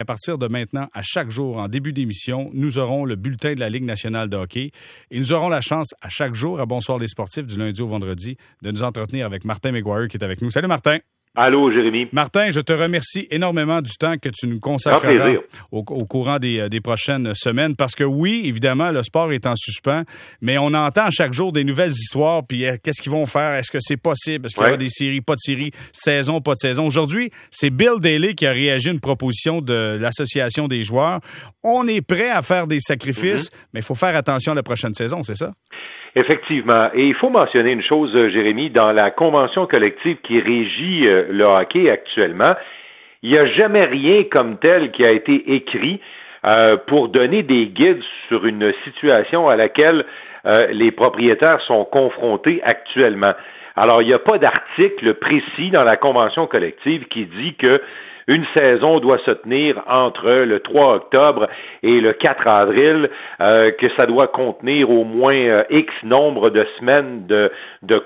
À partir de maintenant, à chaque jour, en début d'émission, nous aurons le bulletin de la Ligue nationale de hockey et nous aurons la chance à chaque jour, à Bonsoir les sportifs, du lundi au vendredi, de nous entretenir avec Martin McGuire qui est avec nous. Salut Martin. Allô, Jérémy. Martin, je te remercie énormément du temps que tu nous consacreras au, au, courant des, des, prochaines semaines parce que oui, évidemment, le sport est en suspens, mais on entend chaque jour des nouvelles histoires, puis euh, qu'est-ce qu'ils vont faire? Est-ce que c'est possible? Est-ce qu'il y aura des séries, pas de séries, saison, pas de saison? Aujourd'hui, c'est Bill Daly qui a réagi à une proposition de l'Association des joueurs. On est prêt à faire des sacrifices, mm-hmm. mais il faut faire attention à la prochaine saison, c'est ça? Effectivement. Et il faut mentionner une chose, euh, Jérémy, dans la convention collective qui régit euh, le hockey actuellement, il n'y a jamais rien comme tel qui a été écrit euh, pour donner des guides sur une situation à laquelle les propriétaires sont confrontés actuellement. Alors, il n'y a pas d'article précis dans la convention collective qui dit que une saison doit se tenir entre le 3 octobre et le 4 avril, euh, que ça doit contenir au moins euh, X nombre de semaines de,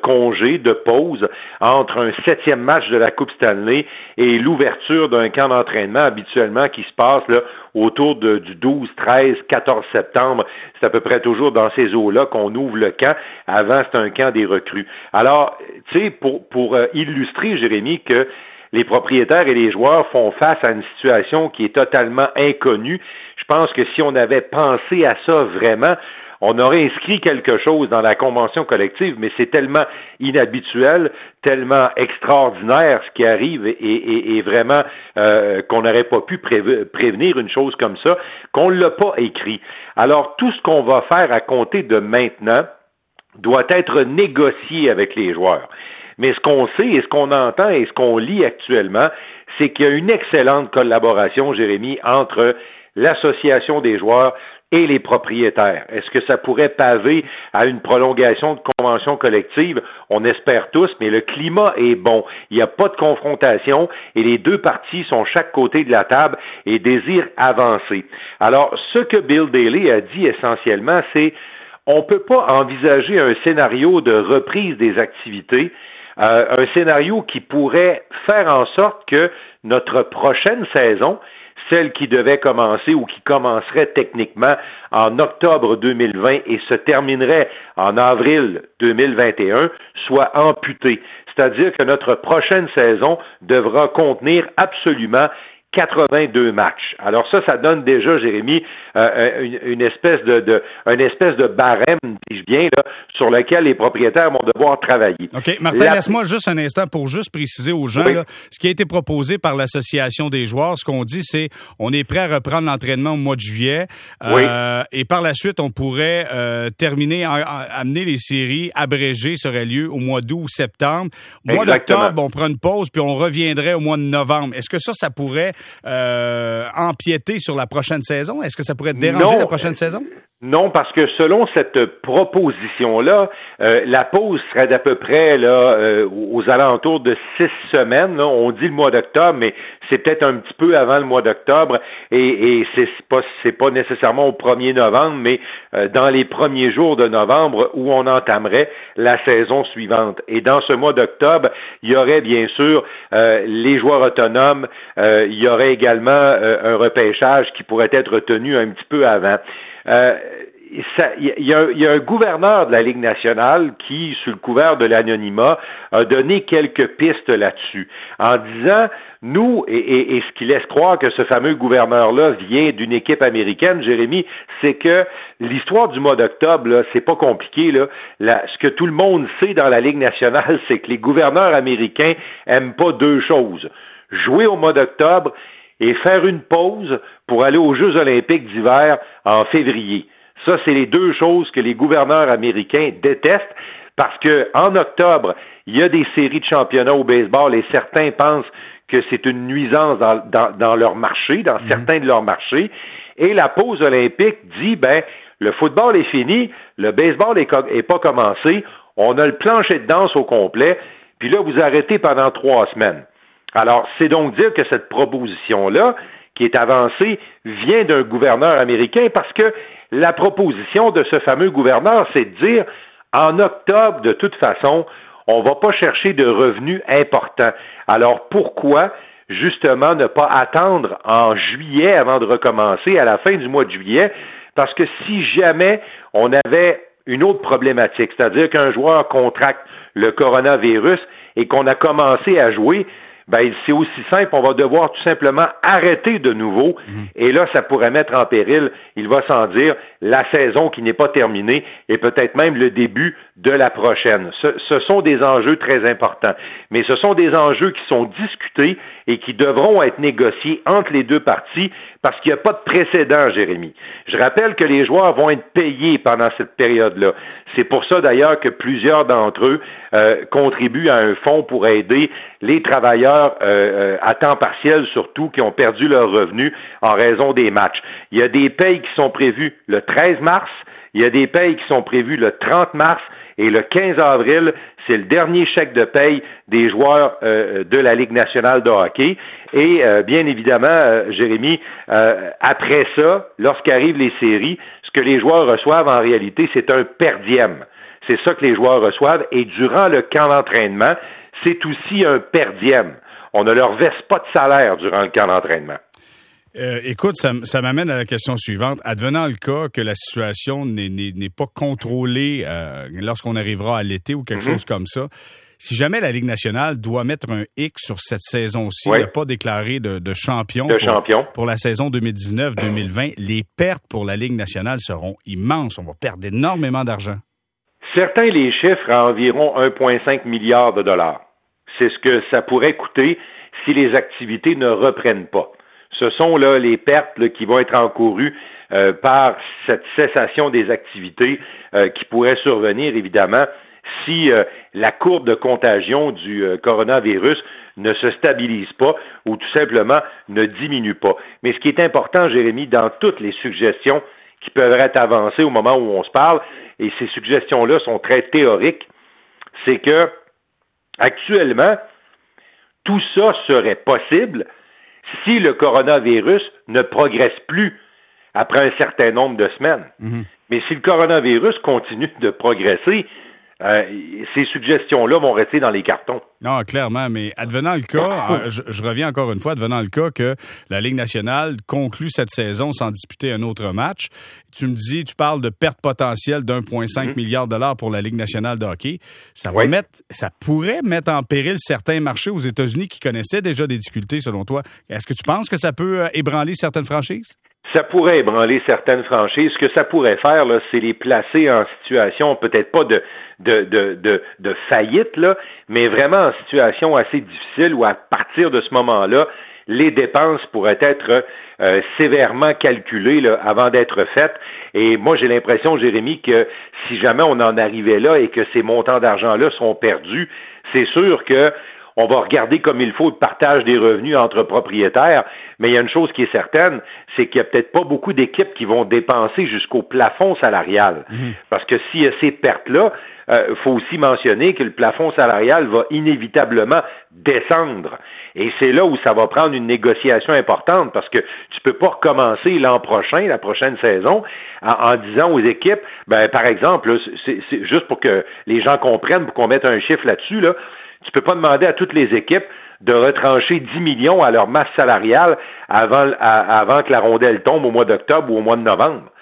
congés, de pauses entre un septième match de la Coupe Stanley et l'ouverture d'un camp d'entraînement habituellement qui se passe là, autour du 12, 13, 14 septembre. C'est à peu près toujours dans ces eaux-là qu'on ouvre le camp. Avant, c'est un camp des recrues. Alors, tu sais, pour, pour euh, illustrer, Jérémy, que les propriétaires et les joueurs font face à une situation qui est totalement inconnue. Je pense que si on avait pensé à ça vraiment, on aurait inscrit quelque chose dans la convention collective, mais c'est tellement inhabituel, tellement extraordinaire ce qui arrive et, vraiment euh, qu'on n'aurait pas pu prévenir une chose comme ça, qu'on ne l'a pas écrit. Alors tout ce qu'on va faire à compter de maintenant doit être négocié avec les joueurs. Mais ce qu'on sait et ce qu'on entend et ce qu'on lit actuellement, c'est qu'il y a une excellente collaboration, Jérémy, entre l'association des joueurs et les propriétaires. Est-ce que ça pourrait paver à une prolongation de convention collective? On espère tous, mais le climat est bon. Il n'y a pas de confrontation et les deux parties sont chaque côté de la table et désirent avancer. Alors, ce que Bill Daly a dit essentiellement, c'est on ne peut pas envisager un scénario de reprise des activités un scénario qui pourrait faire en sorte que notre prochaine saison, celle qui devait commencer ou qui commencerait techniquement en octobre 2020 et se terminerait en avril 2021, soit amputée. C'est-à-dire que notre prochaine saison devra contenir absolument 82 matchs. Alors ça, ça donne déjà, Jérémy, euh, euh, une, espèce de, de une espèce de barème, dis-je bien, là, sur lequel les propriétaires vont devoir travailler. OK. Martin, laisse-moi juste un instant pour juste préciser aux gens là, ce qui a été proposé par l'Association des joueurs. Ce qu'on dit, c'est on est prêt à reprendre l'entraînement au mois de juillet. Euh, et par la suite, on pourrait euh, terminer, amener les séries abrégées seraient lieu au mois d'août ou septembre. Au mois d'octobre, on prend une pause, puis on reviendrait au mois de novembre. Est-ce que ça, ça pourrait euh, empiéter sur la prochaine saison? Est-ce que ça pourrait déranger la prochaine saison? Non, parce que selon cette proposition-là, euh, la pause serait d'à peu près là euh, aux alentours de six semaines. On dit le mois d'octobre, mais c'est peut-être un petit peu avant le mois d'octobre, et, et c'est pas c'est pas nécessairement au 1er novembre, mais euh, dans les premiers jours de novembre où on entamerait la saison suivante. Et dans ce mois d'octobre, il y aurait bien sûr les joueurs autonomes, il y aurait également un repêchage qui pourrait être tenu un petit peu avant. Euh, il y, a, un gouverneur de la Ligue nationale qui, sous le couvert de l'anonymat, a donné quelques pistes là-dessus, en disant, nous, et, ce qui laisse croire que ce fameux gouverneur-là vient d'une équipe américaine, Jérémy, c'est que l'histoire du mois d'octobre, c'est pas compliqué. Là. ce que tout le monde sait dans la Ligue nationale, c'est que les gouverneurs américains aiment pas deux choses. Jouer au mois d'octobre et faire une pause pour aller aux Jeux olympiques d'hiver en février. Ça, c'est les deux choses que les gouverneurs américains détestent parce que en octobre, il y a des séries de championnats au baseball et certains pensent que c'est une nuisance dans, leur marché, dans mhm. certains de leurs marchés. Et la pause olympique dit, ben, le football est fini, le baseball n'est pas commencé, on a le plancher de danse au complet, puis là, vous arrêtez pendant trois semaines. Alors, c'est donc dire que cette proposition-là, qui est avancée, vient d'un gouverneur américain parce que la proposition de ce fameux gouverneur, c'est de dire, en octobre, de toute façon, on ne va pas chercher de revenus importants. Alors, pourquoi justement ne pas attendre en juillet avant de recommencer à la fin du mois de juillet, parce que si jamais on avait une autre problématique, c'est-à-dire qu'un joueur contracte le coronavirus et qu'on a commencé à jouer, ben c'est aussi simple, on va devoir tout simplement arrêter de nouveau, mhm. et là, ça pourrait mettre en péril, il va sans dire, la saison qui n'est pas terminée et peut-être même le début de la prochaine. Ce, ce, sont des enjeux très importants, mais ce sont des enjeux qui sont discutés et qui devront être négociés entre les deux parties parce qu'il n'y a pas de précédent, Jérémy. Je rappelle que les joueurs vont être payés pendant cette période-là. C'est pour ça d'ailleurs que plusieurs d'entre eux euh, contribuent à un fonds pour aider les travailleurs euh, euh, à temps partiel surtout qui ont perdu leurs revenus en raison des matchs. Il y a des payes qui sont prévues le 13 mars, il y a des payes qui sont prévues le 30 mars et le 15 avril, c'est le dernier chèque de paye des joueurs de la Ligue nationale de hockey. Et bien évidemment, Jérémy, après ça, lorsqu'arrivent les séries, que les joueurs reçoivent en réalité, c'est un perdième. C'est ça que les joueurs reçoivent. Et durant le camp d'entraînement, c'est aussi un perdième. On ne leur verse pas de salaire durant le camp d'entraînement. Euh, écoute, ça, m'amène à la question suivante. Advenant le cas que la situation n'est pas contrôlée euh, lorsqu'on arrivera à l'été ou quelque mm-hmm. chose comme ça, si jamais la Ligue nationale doit mettre un X sur cette saison-ci, n'a pas déclaré de, champion, pour, la saison 2019-2020, les pertes pour la Ligue nationale seront immenses. On va perdre énormément d'argent. Certains les chiffres à environ 1,5 milliard de dollars. C'est ce que ça pourrait coûter si les activités ne reprennent pas. Ce sont là les pertes qui vont être encourues euh, par cette cessation des activités euh, qui pourrait survenir évidemment si euh, la courbe de contagion du euh, coronavirus ne se stabilise pas ou tout simplement ne diminue pas. Mais ce qui est important, Jérémy, dans toutes les suggestions qui peuvent être avancées au moment où on se parle, et ces suggestions-là sont très théoriques, c'est que actuellement, tout ça serait possible si le coronavirus ne progresse plus après un certain nombre de semaines. Mm-hmm. Mais si le coronavirus continue de progresser, euh, ces suggestions-là vont rester dans les cartons. Non, clairement, mais advenant le cas, euh, je, reviens encore une fois, advenant le cas que la Ligue nationale conclut cette saison sans disputer un autre match, tu me dis, tu parles de perte potentielle d'1,5 mm-hmm. milliard de dollars pour la Ligue nationale de hockey. Ça va mettre, ça pourrait mettre en péril certains marchés aux États-Unis qui connaissaient déjà des difficultés, selon toi. Est-ce que tu penses que ça peut euh, ébranler certaines franchises? Ça pourrait ébranler certaines franchises. Ce que ça pourrait faire, là, c'est les placer en situation, peut-être pas de, de, de, de, faillite, là, mais vraiment en situation assez difficile où à partir de ce moment-là, les dépenses pourraient être euh, sévèrement calculées avant d'être faites. Et moi, j'ai l'impression, Jérémy, que si jamais on en arrivait là et que ces montants d'argent-là sont perdus, c'est sûr que on va regarder comme il faut le partage des revenus entre propriétaires, mais il y a une chose qui est certaine, c'est qu'il n'y a peut-être pas beaucoup d'équipes qui vont dépenser jusqu'au plafond salarial. Mhm. Parce que s'il y a ces pertes-là, il euh, faut aussi mentionner que le plafond salarial va inévitablement descendre. Et c'est là où ça va prendre une négociation importante parce que tu peux pas recommencer l'an prochain, la prochaine saison, en, disant aux équipes, ben, par exemple, c'est juste pour que les gens comprennent, pour qu'on mette un chiffre là-dessus, là, tu peux pas demander à toutes les équipes de retrancher 10 millions à leur masse salariale avant, avant que la rondelle tombe au mois d'octobre ou au mois de novembre.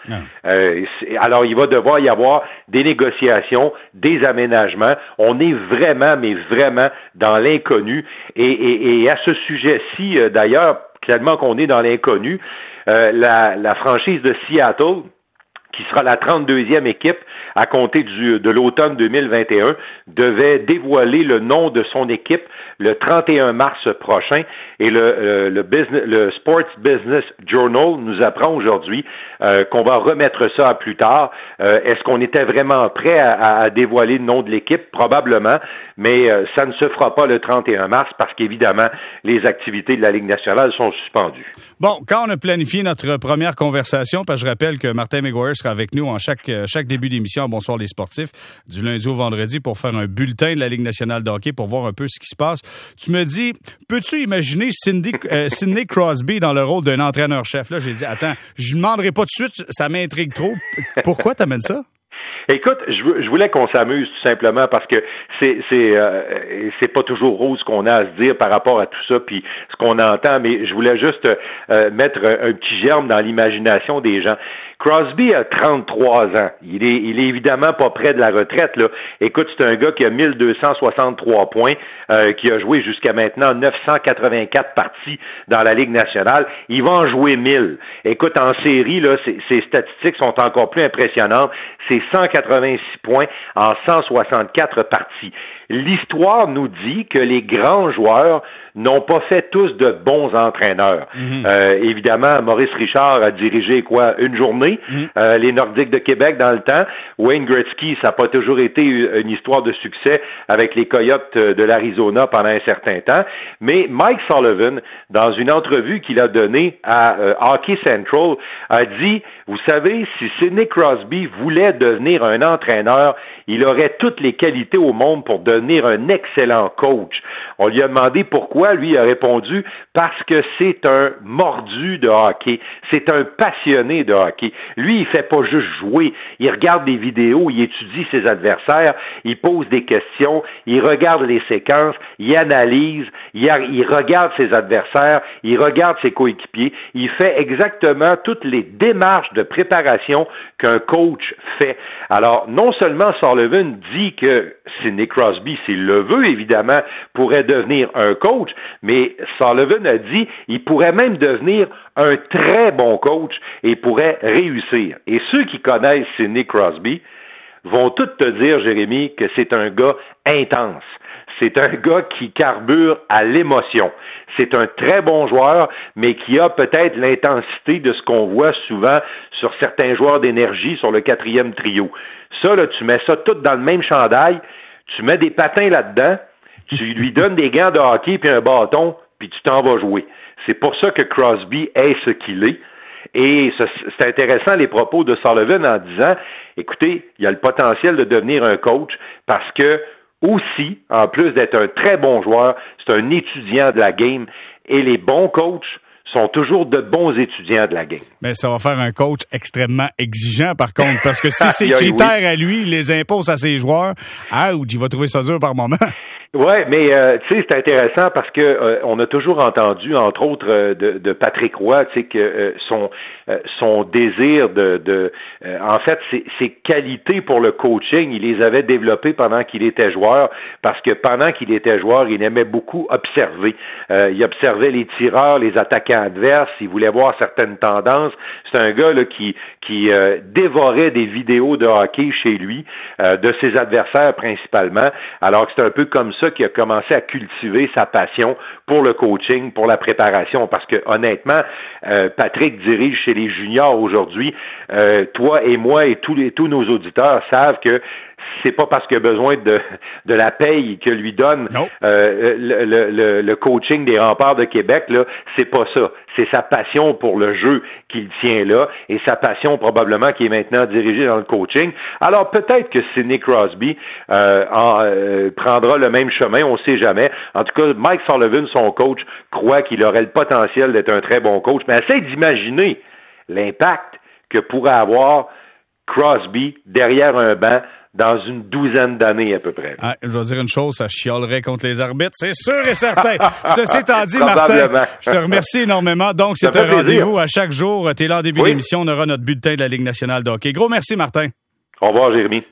Euh, alors, il va devoir y avoir des négociations, des aménagements. On est vraiment, mais vraiment dans l'inconnu. Et, à ce sujet-ci, euh, d'ailleurs, tellement qu'on est dans l'inconnu, euh, la, la franchise de Seattle, qui sera la 32e équipe à compter de l'automne 2021, devait dévoiler le nom de son équipe le 31 mars prochain. Et le, euh, le Sports Business Journal nous apprend aujourd'hui euh, qu'on va remettre ça à plus tard. Euh, est-ce qu'on était vraiment prêt à, dévoiler le nom de l'équipe? Probablement, mais ça ne se fera pas le 31 mars parce qu'évidemment, les activités de la Ligue nationale sont suspendues. Bon, quand on a planifié notre première conversation, parce que je rappelle que Martin McGuire sera avec nous en chaque, chaque début d'émission à Bonsoir les sportifs, du lundi au vendredi, pour faire un bulletin de la Ligue nationale de hockey pour voir un peu ce qui se passe. Tu me dis, peux-tu imaginer Cindy, Sidney Crosby dans le rôle d'un entraîneur-chef? Là, j'ai dit, attends, je ne demanderai pas de suite, ça m'intrigue trop. Pourquoi t'amènes ça? Écoute, je, voulais qu'on s'amuse tout simplement parce que c'est c'est euh, c'est pas toujours rose qu'on a à se dire par rapport à tout ça puis ce qu'on entend, mais je voulais juste euh, mettre un petit germe dans l'imagination des gens. Crosby a 33 ans. Il est, il est évidemment pas près de la retraite. Là. Écoute, c'est un gars qui a 1263 points, euh, qui a joué jusqu'à maintenant 984 parties dans la Ligue nationale. Il va en jouer 1000. Écoute, en série, là, ses, statistiques sont encore plus impressionnantes. C'est 186 points en 164 parties. L'histoire nous dit que les grands joueurs n'ont pas fait tous de bons entraîneurs. Mhm. euh, évidemment, Maurice Richard a dirigé quoi une journée. Mhm. euh, les Nordiques de Québec dans le temps. Wayne Gretzky, ça n'a pas toujours été une histoire de succès avec les Coyotes de l'Arizona pendant un certain temps. Mais Mike Sullivan, dans une entrevue qu'il a donnée à euh, Hockey Central, a dit, vous savez, si Sidney Crosby voulait devenir un entraîneur, il aurait toutes les qualités au monde pour devenir un excellent coach. On lui a demandé pourquoi, lui a répondu parce que c'est un mordu de hockey, c'est un passionné de hockey. Lui, il fait pas juste jouer, il regarde des vidéos, il étudie ses adversaires, il pose des questions, il regarde les séquences, il analyse, il, regarde ses adversaires, il regarde ses coéquipiers, il fait exactement toutes les démarches de préparation qu'un coach fait. Alors, non seulement Sullivan dit que Sidney Crosby, s'il le veut, évidemment, pourrait devenir un coach, mais Sullivan a dit il pourrait même devenir un très bon coach et pourrait réussir. Et ceux qui connaissent Sidney Crosby vont tous te dire, Jérémy, que c'est un gars intense. C'est un gars qui carbure à l'émotion. C'est un très bon joueur, mais qui a peut-être l'intensité de ce qu'on voit souvent sur certains joueurs d'énergie sur le quatrième trio. Ça, là, tu mets ça tout dans le même chandail, tu mets des patins là-dedans, tu lui donnes des gants de hockey puis un bâton, puis tu t'en vas jouer. C'est pour ça que Crosby est ce qu'il est. Et c'est intéressant les propos de Sullivan en disant, écoutez, il y a le potentiel de devenir un coach parce que aussi, en plus d'être un très bon joueur, c'est un étudiant de la game. Et les bons coachs sont toujours de bons étudiants de la game. Mais ça va faire un coach extrêmement exigeant, par contre, parce que si ses critères à lui, il les impose à ses joueurs, ah, il va trouver ça dur par moment. Ouais, mais euh, tu sais, c'est intéressant parce que euh, on a toujours entendu, entre autres, euh, de, de, Patrick Roy, tu sais, que son son désir de, de en fait, ses, ses, qualités pour le coaching, il les avait développées pendant qu'il était joueur, parce que pendant qu'il était joueur, il aimait beaucoup observer. il observait les tireurs, les attaquants adverses, il voulait voir certaines tendances. C'est un gars là qui qui dévorait des vidéos de hockey chez lui, de ses adversaires principalement. Alors que c'est un peu comme ça qui a commencé à cultiver sa passion pour le coaching, pour la préparation, parce que honnêtement, euh, Patrick dirige chez juniors aujourd'hui. Euh, toi et moi et tous les tous nos auditeurs savent que c'est pas parce qu'il a besoin de, de la paye que lui donne euh, le, le, le, coaching des remparts de Québec, là, c'est pas ça. C'est sa passion pour le jeu qu'il tient là et sa passion probablement qui est maintenant dirigée dans le coaching. Alors peut-être que Sidney Crosby euh, en, euh, prendra le même chemin, on sait jamais. En tout cas, Mike Sullivan, son coach, croit qu'il aurait le potentiel d'être un très bon coach. Mais essaye d'imaginer l'impact que pourrait avoir Crosby derrière un banc dans une douzaine d'années à peu près. Ah, je vais dire une chose, ça chialerait contre les arbitres, c'est sûr et certain. Ceci étant dit, Martin, je te remercie énormément. Donc, c'est un rendez-vous à chaque jour. Tu es là en début d'émission, on aura notre bulletin de la Ligue nationale de hockey. Gros merci, Martin. Au revoir, Jérémy.